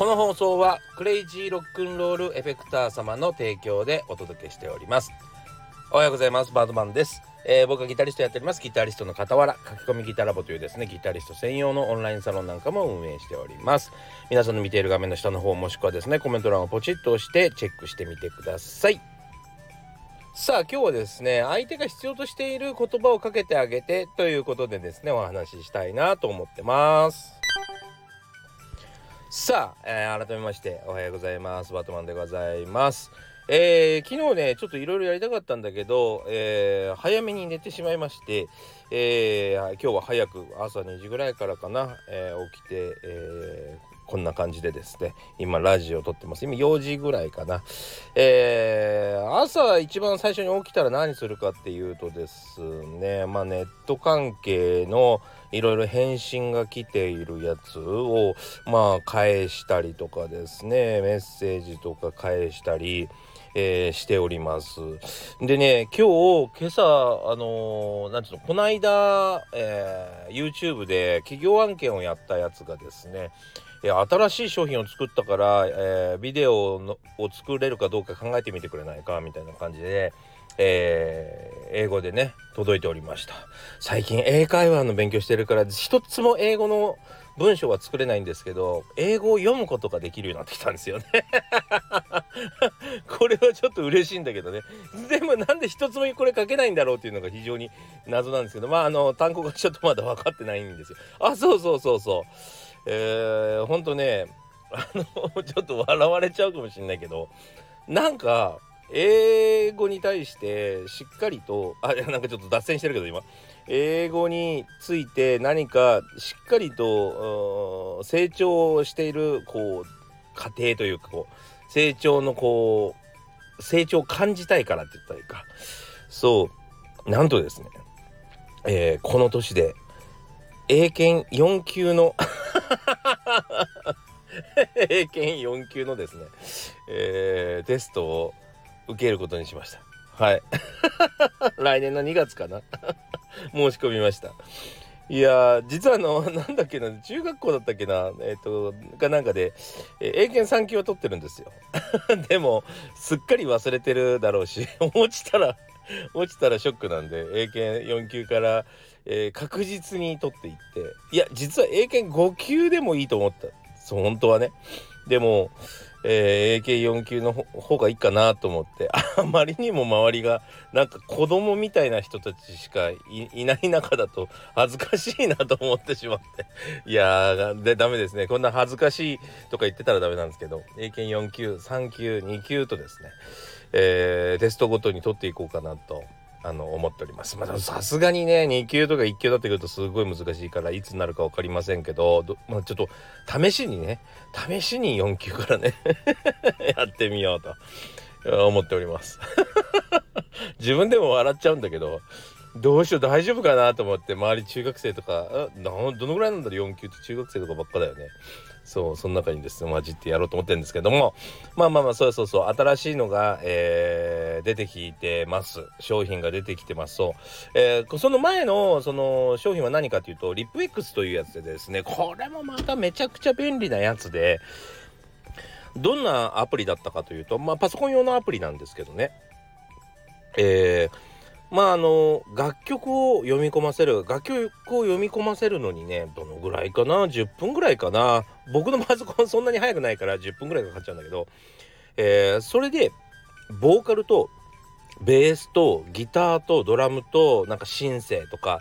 この放送はクレイジーロックンロールエフェクター様の提供でお届けしております。おはようございます。バードマンです。えー、僕はギタリストやっております。ギタリストの傍ら書き込みギタラボというですねギタリスト専用のオンラインサロンなんかも運営しております。皆さんの見ている画面の下の方もしくはですねコメント欄をポチッと押してチェックしてみてください。さあ今日はですね相手が必要としている言葉をかけてあげてということでですねお話ししたいなと思ってます。さあ、えー、改めましておはようございます。バトマンでございます。えー、昨日ねちょっといろいろやりたかったんだけど、えー、早めに寝てしまいまして、えー、今日は早く朝2時ぐらいからかな、え起きて、えこんな感じでですね今ラジオ撮ってます今4時ぐらいかなえー、朝一番最初に起きたら何するかっていうとですねまあネット関係のいろいろ返信が来ているやつをまあ返したりとかですねメッセージとか返したりえー、しております。でね、今日、今朝、あのー、なんていうの、この間、えー、YouTube で企業案件をやったやつがですね、新しい商品を作ったから、えビデオのを作れるかどうか考えてみてくれないかみたいな感じで、え英語でね届いておりました。最近英会話の勉強してるから一つも英語の文章は作れないんですけど英語を読むことができるようになってきたんですよね。これはちょっと嬉しいんだけどね。でもなんで一つもこれ書けないんだろうっていうのが非常に謎なんですけどまああの単語がちょっとまだ分かってないんですよ。あそうそうそうそう。えー、ほんとねあの ちょっと笑われちゃうかもしんないけどなんか英語に対してしっかりとあなんかちょっと脱線してるけど今。英語について何かしっかりと成長しているこう過程というかこう成長のこう成長を感じたいからって言ったらいいか。そう。なんとですね、えー、この年で英検4級の英検4級のですね、えー、テストを受けることにしました。はい。来年の2月かな。申し込みました。いや実はあのなんだっけな中学校だったっけなえっ、ー、とかなんかで、えー、英検3級を取ってるんですよ。でもすっかり忘れてるだろうし落ちたら落ちたらショックなんで英検4級から、えー、確実に取っていって。いや実は英検5級でもいいと思った。そう本当はね。でもえー、AK4 級の方がいいかなと思って。あまりにも周りがなんか子供みたいな人たちしかいない中だと恥ずかしいなと思ってしまって。いやーでダメですね。こんな恥ずかしいとか言ってたらダメなんですけど。AK4 級3級2級とですね、えー、テストごとに取っていこうかなと。あの思っております。まあさすがにね2級とか1級だってくるとすごい難しいからいつになるか分かりませんけどまあ、ちょっと試しにね試しに4級からね やってみようと思っております。自分でも笑っちゃうんだけどどうしよう大丈夫かなと思って周り中学生とかどのぐらいなんだろう4級って中学生とかばっかだよね。そうその中にですね混じってやろうと思ってるんですけどもまあまあまあそうそうそう新しいのが、えー、出てきてます。商品が出てきてます。そう、えー、その前のその商品は何かというとリップ X というやつでですねこれもまためちゃくちゃ便利なやつでどんなアプリだったかというとまあパソコン用のアプリなんですけどね。えーまああの楽曲を読み込ませる楽曲を読み込ませるのにねどのぐらいかな？10分ぐらいかな？僕のパソコンそんなに速くないから10分ぐらいかかっちゃうんだけど、えー、それでボーカルとベースとギターとドラムとなんかシンセとか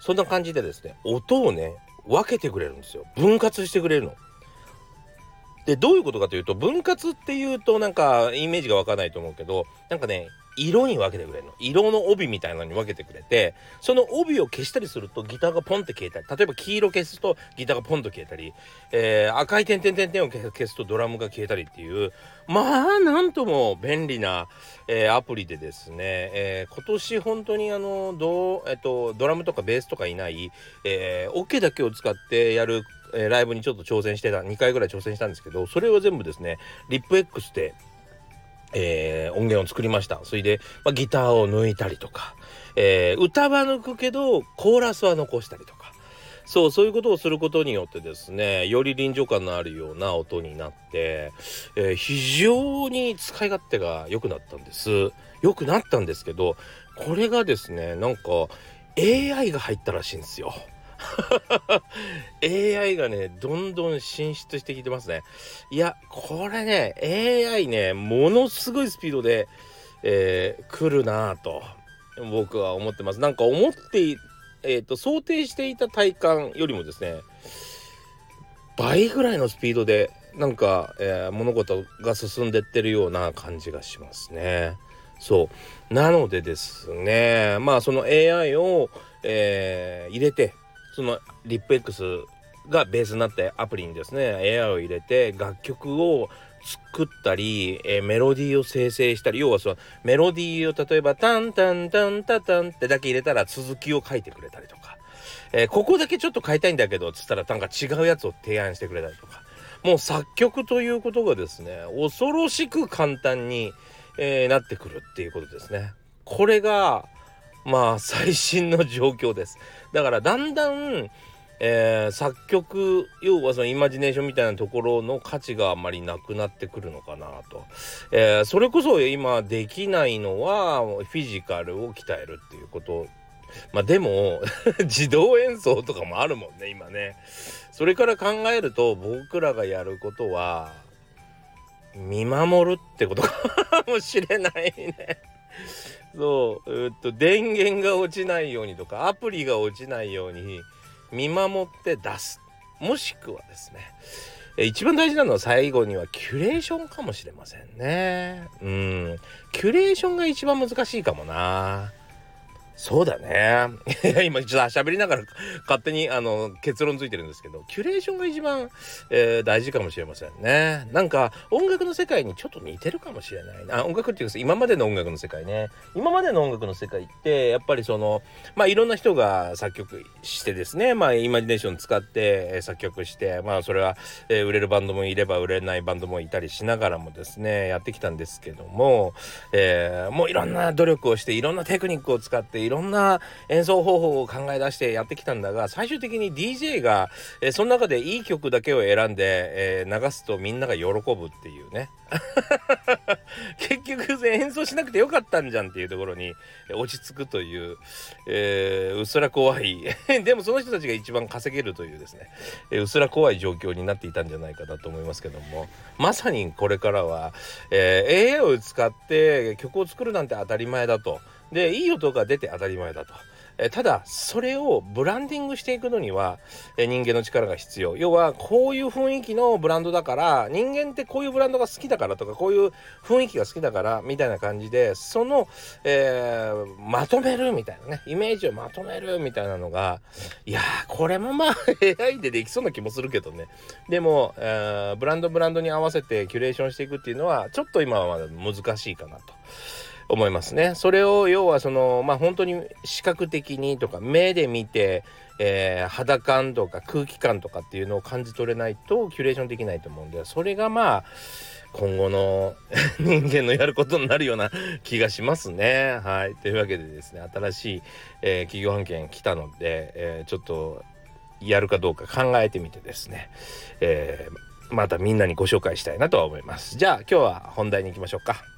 そんな感じでですね音をね分けてくれるんですよ。分割してくれるの。でどういうことかというと分割っていうとなんかイメージが湧かないと思うけどなんかね色に分けてくれるの。色の帯みたいなのに分けてくれてその帯を消したりするとギターがポンって消えたり例えば黄色消すとギターがポンと消えたり、えー、赤い点々点々を消すとドラムが消えたりっていうまあなんとも便利な、えー、アプリでですね、えー、今年本当にあのどう,、えっと、ドラムとかベースとかいない、えー、オ、ケだけを使ってやるえ、ライブにちょっと挑戦してた2回ぐらい挑戦したんですけどそれを全部ですねリップ X でえー、音源を作りました。それで、まあ、ギターを抜いたりとか、えー、歌は抜くけどコーラスは残したりとか。そうそういうことをすることによってですねより臨場感のあるような音になって、えー、非常に使い勝手が良くなったんです。良くなったんですけどこれがですねなんか AI が入ったらしいんですよ。AI がねどんどん進出してきてますね。いやこれね AI ねものすごいスピードで、えー、来るなぁと僕は思ってます。なんか思ってえーと、想定していた体感よりもですね倍ぐらいのスピードでなんか、えー、物事が進んでってるような感じがしますね。そう。なのでですねまあその AI を、えー、入れてそのリップ X がベースになってアプリにですね AI を入れて楽曲を作ったり、えー、メロディーを生成したり要はそのメロディーを例えばタンタンタンタタンってだけ入れたら続きを書いてくれたりとか、えー、ここだけちょっと変えたいんだけどっつったらなんか違うやつを提案してくれたりとかもう作曲ということがですね恐ろしく簡単に、えー、なってくるっていうことですね。これがまあ最新の状況です。だからだんだんえー、作曲要はそのイマジネーションみたいなところの価値があんまりなくなってくるのかなと、えー、それこそ今できないのはフィジカルを鍛えるっていうこと。まあでも 自動演奏とかもあるもんね今ね。それから考えると僕らがやることは見守るってことかもしれないね。そう、えっと電源が落ちないようにとかアプリが落ちないように見守って出す。もしくはですね一番大事なのは最後にはキュレーションかもしれませんね。うん。キュレーションが一番難しいかもな。そうだね。今ちょっと喋りながら勝手にあの結論ついてるんですけど、キュレーションが一番、えー、大事かもしれませんね。なんか音楽の世界にちょっと似てるかもしれないな。音楽っていうか今までの音楽の世界ね。今までの音楽の世界ってやっぱりその、まあいろんな人が作曲してですね、まあイマジネーション使って作曲して、まあそれは、えー、売れるバンドもいれば売れないバンドもいたりしながらもですね、やってきたんですけども、えー、もういろんな努力をしていろんなテクニックを使っていろんな演奏方法を考え出してやってきたんだが最終的に DJ が、えー、その中でいい曲だけを選んで、えー、流すとみんなが喜ぶっていうね。結局演奏しなくてよかったんじゃんっていうところに落ち着くという、えー、うっすら怖い。でもその人たちが一番稼げるというですね、え、うっすら怖い状況になっていたんじゃないかなと思いますけども。まさにこれからは、えー、AI を使って曲を作るなんて当たり前だと。でいい音が出て当たり前だと。えただそれをブランディングしていくのには、え人間の力が必要要はこういう雰囲気のブランドだから人間ってこういうブランドが好きだからとかこういう雰囲気が好きだからみたいな感じでその、えー、まとめるみたいなねイメージをまとめるみたいなのがいやこれもまあ AI でできそうな気もするけどねでも、えー、ブランドブランドに合わせてキュレーションしていくっていうのはちょっと今はまだ難しいかなと。思いますね。それを要はそのまあ本当に視覚的にとか目で見て、えー、肌感とか空気感とかっていうのを感じ取れないとキュレーションできないと思うんでそれがまあ今後の 人間のやることになるような気がしますね。はい。というわけでですね新しい、えー、企業案件来たので、えー、ちょっとやるかどうか考えてみてですね、えー、またみんなにご紹介したいなとは思います。じゃあ今日は本題に行きましょうか。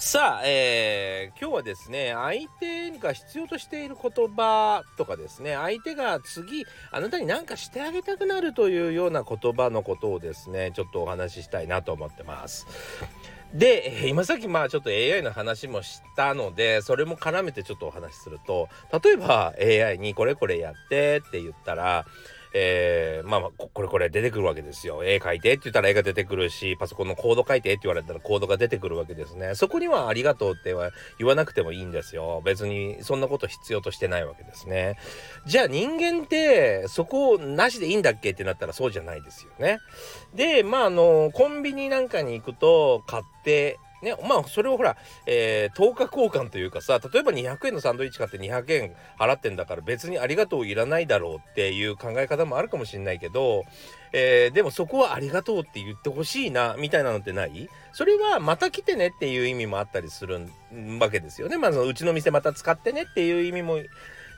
さあ、えー、今日はですね相手が必要としている言葉とかですね相手が次あなたに何かしてあげたくなるというような言葉のことをですねちょっとお話ししたいなと思ってます。で今さっきまあちょっと AI の話もしたのでそれも絡めてちょっとお話しすると例えば AI にこれこれやってって言ったらえー、まあこれこれ出てくるわけですよ。絵描いてって言ったら絵が出てくるしパソコンのコード書いてって言われたらコードが出てくるわけですね。そこにはありがとうっては言わなくてもいいんですよ。別にそんなこと必要としてないわけですね。じゃあ人間ってそこなしでいいんだっけってなったらそうじゃないですよね。でまああのコンビニなんかに行くと買ってねまあそれをほら、えー、10日交換というかさ例えば200円のサンドイッチ買って200円払ってんだから別にありがとういらないだろうっていう考え方もあるかもしれないけど、えー、でもそこはありがとうって言ってほしいなみたいなのってない？それはまた来てねっていう意味もあったりするわけですよね。まあそのうちの店また使ってねっていう意味も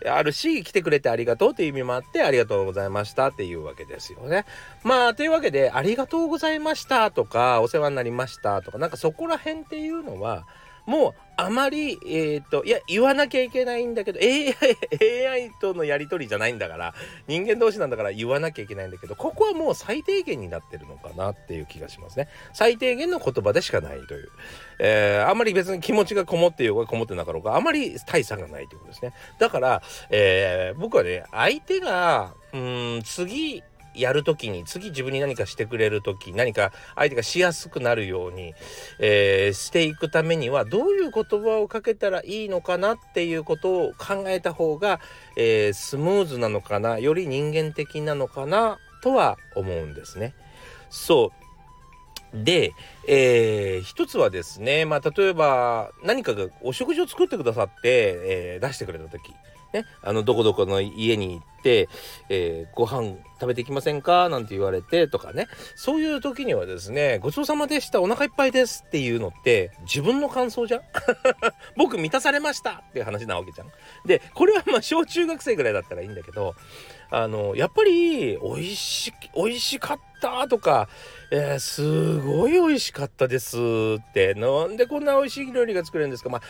あるし来てくれてありがとうという意味もあってありがとうございましたっていうわけですよね。まあというわけでありがとうございましたとかお世話になりましたとかなんかそこら辺っていうのはもうあまり、えっ、ー、と、いや、言わなきゃいけないんだけど、AI、AI とのやり取りじゃないんだから、人間同士なんだから言わなきゃいけないんだけど、ここはもう最低限になってるのかなっていう気がしますね。最低限の言葉でしかないという。えー、あんまり別に気持ちがこもってようがこもってなかろうが、あまり大差がないということですね。だから、えー、僕はね、相手が、うん、次、やる時に次自分に何かしてくれる時何か相手がしやすくなるように、えー、していくためにはどういう言葉をかけたらいいのかなっていうことを考えた方が、えー、スムーズなのかなより人間的なのかなとは思うんですね。そうで、えー、一つはですね、まあ、例えば何かがお食事を作ってくださって、え、出してくれた時ね、あのどこどこの家に行って、えー、ご飯食べていきませんか？なんて言われてとかね。そういう時にはですねごちそうさまでしたお腹いっぱいですっていうのって自分の感想じゃん？僕満たされましたっていう話なわけじゃん。でこれはまあ小中学生ぐらいだったらいいんだけどあのやっぱり美味し美味しかったとか、えー、すごい美味しかったですってなんでこんな美味しい料理が作れるんですか？まあ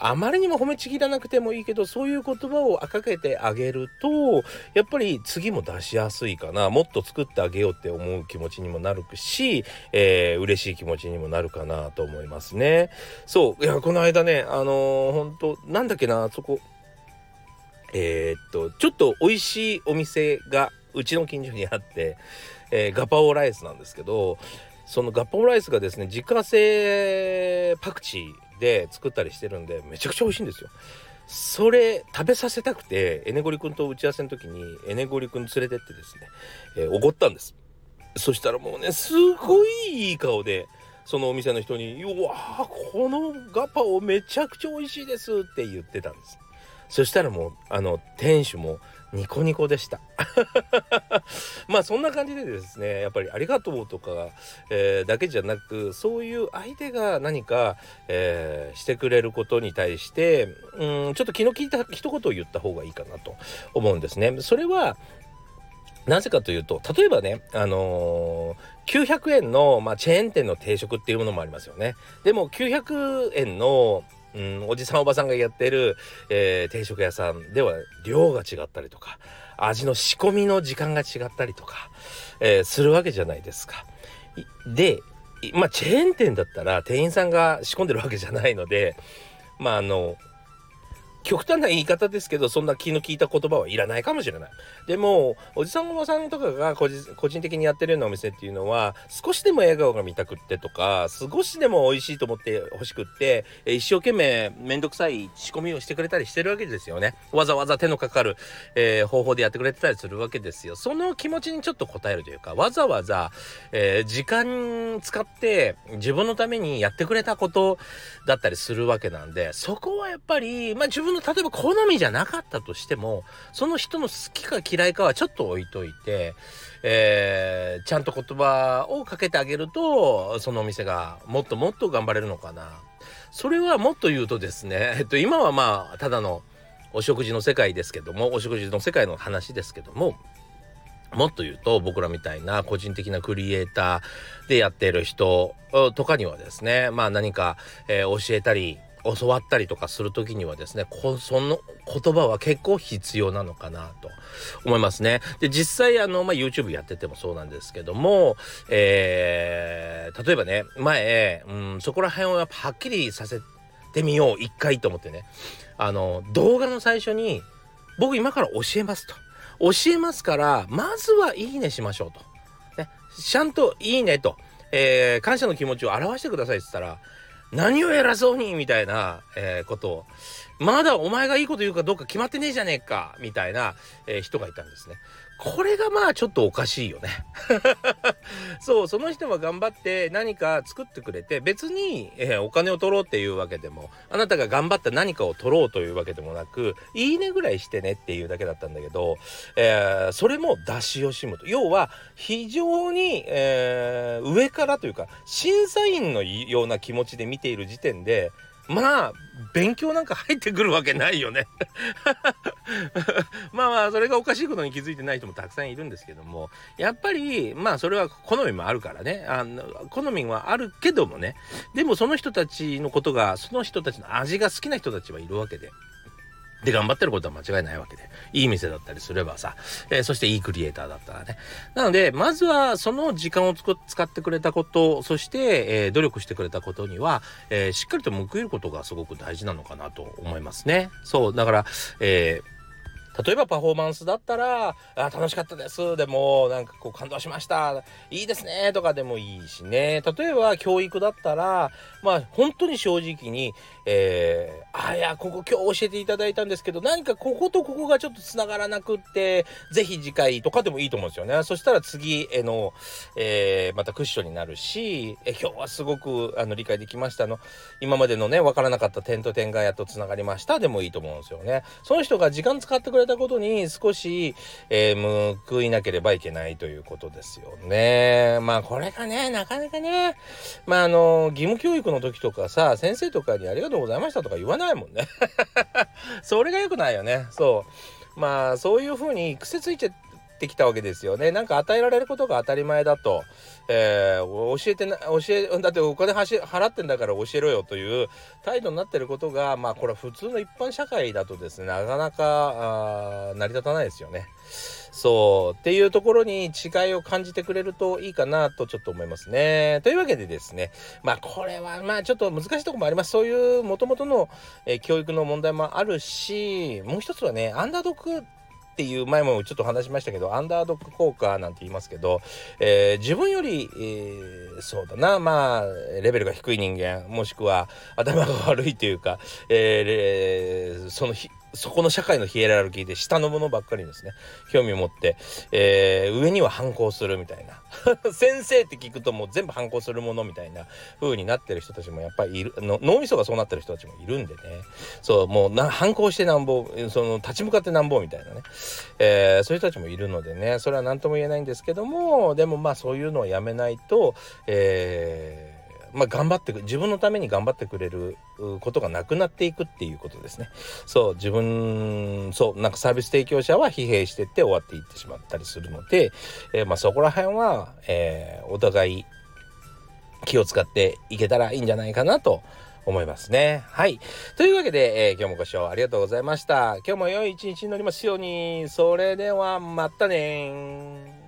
あまりにも褒めちぎらなくてもいいけどそういう言葉をかけてあげるとやっぱり次も出しやすいかなもっと作ってあげようって思う気持ちにもなるし、えー、嬉しい気持ちにもなるかなと思いますね。そういやこの間ねあのー、本当なんだっけなそこえー、っとちょっと美味しいお店がうちの近所にあって、えー、ガパオライスなんですけどそのガパオライスがですね自家製パクチーで作ったりしてるんでめちゃくちゃ美味しいんですよ。それ食べさせたくてエネゴリ君と打ち合わせの時にエネゴリ君連れてってですねえー、ったんですそしたらもうねすごいいい顔でそのお店の人に「うわこのガパオめちゃくちゃ美味しいです」って言ってたんですそしたらもうあの店主もニコニコでした まあそんな感じでですねやっぱり「ありがとう」とか、えー、だけじゃなくそういう相手が何か、えー、してくれることに対してうんちょっと気の利いた一言を言った方がいいかなと思うんですね。それはなぜかというと例えばねあのー、900円の、まあ、チェーン店の定食っていうものもありますよね。でも900円のうん、おじさんおばさんがやってる、えー、定食屋さんでは量が違ったりとか味の仕込みの時間が違ったりとか、えー、するわけじゃないですか。でまあチェーン店だったら店員さんが仕込んでるわけじゃないのでまああの極端な言い方ですけどそんな気の利いた言葉はいらないかもしれない。でもおじさんおばさんとかが個人的にやってるようなお店っていうのは少しでも笑顔が見たくってとか少しでも美味しいと思って欲しくって一生懸命めんどくさい仕込みをしてくれたりしてるわけですよね。わざわざ手のかかる、えー、方法でやってくれてたりするわけですよ。その気持ちにちょっと応えるというかわざわざ、えー、時間使って自分のためにやってくれたことだったりするわけなんでそこはやっぱりまあ自分の例えば好みじゃなかったとしてもその人の好きか嫌いかはちょっと置いといて、えー、ちゃんと言葉をかけてあげるとそのお店がもっともっと頑張れるのかな。それはもっと言うとですね、えっと、今はまあただのお食事の世界ですけどもお食事の世界の話ですけどももっと言うと僕らみたいな個人的なクリエイターでやっている人とかにはですねまあ何か、えー、教えたり教わったりとかする時にはですねこその言葉は結構必要なのかなと思いますね。で実際あの、まあ、YouTube やっててもそうなんですけども、えー、例えばね前、うん、そこら辺をやっぱはっきりさせてみよう一回と思ってねあの動画の最初に僕今から教えますと教えますからまずはいいねしましょうと。ね、ちゃんといいねと、えー、感謝の気持ちを表してくださいって言ったら何を偉そうにみたいな、えー、ことをまだお前がいいこと言うかどうか決まってねえじゃねえかみたいな、えー、人がいたんですね。これがまあちょっとおかしいよね。そうその人は頑張って何か作ってくれて別に、えー、お金を取ろうっていうわけでもあなたが頑張って何かを取ろうというわけでもなくいいねぐらいしてねっていうだけだったんだけど、えー、それも出し惜しむと要は非常に、えー、上からというか審査員のような気持ちで見ている時点でまあ勉強なんか入ってくるわけないよね。まあまあそれがおかしいことに気づいてない人もたくさんいるんですけども。やっぱりまあそれは好みもあるからね。あの好みはあるけどもね。でもその人たちのことがその人たちの味が好きな人たちはいるわけで。で、頑張ってることは間違いないわけで。いい店だったりすればさ、えー、そしていいクリエイターだったらね。なので、まずはその時間を使ってくれたこと、そして、えー、努力してくれたことには、えー、しっかりと報いることがすごく大事なのかなと思いますね。そう、だから、えー例えばパフォーマンスだったら、あ楽しかったです。でも、なんかこう感動しました。いいですね。とかでもいいしね。例えば教育だったら、まあ本当に正直に、えー、あ、いや、ここ今日教えていただいたんですけど、何かこことここがちょっと繋がらなくって、ぜひ次回とかでもいいと思うんですよね。そしたら次への、えー、またクッションになるし、え今日はすごくあの理解できましたの。今までのね、わからなかった点と点がやっと繋がりましたでもいいと思うんですよね。その人が時間使ってくれたことに少し、えー、報いなければいけないということですよね。まあこれがね、なかなかね、まああの、義務教育の時とかさ、先生とかにありがとうございましたとか言わないもんね。それが良くないよね。そう。まあそういう風に癖ついちゃってきたわけですよね。なんか与えられることが当たり前だと。えー、教えてな、教え、だってお金払ってんだから教えろよという態度になってることが、まあこれは普通の一般社会だとですね、なかなか、成り立たないですよね。そう。っていうところに違いを感じてくれるといいかなとちょっと思いますね。というわけでですね、まあこれはまあちょっと難しいとこもあります。そういう元々の、えー、教育の問題もあるし、もう一つはね、アンダードックっていう前もちょっと話しましたけどアンダードック効果なんて言いますけど、えー、自分より、えー、そうだなまあレベルが低い人間もしくは頭が悪いというか、えー、そのそこの社会のヒエラルキーで下のものばっかりですね。興味を持って、えー、上には反抗するみたいな。先生って聞くともう全部反抗するものみたいな風になってる人たちもやっぱりいる。の脳みそがそうなってる人たちもいるんでね。そうもうな反抗してなんぼその立ち向かってなんぼみたいなね、えー、そういう人たちもいるのでね。それは何とも言えないんですけどもでもまあそういうのはやめないとえーまあ、頑張って自分のために頑張ってくれることがなくなっていくっていうことですね。そう自分そうなんかサービス提供者は疲弊してって終わっていってしまったりするので、えー、まあ、そこら辺は、えー、お互い気を使っていけたらいいんじゃないかなと思いますね。はい。というわけで、えー、今日もご視聴ありがとうございました。今日も良い一日になりますように。それではまたね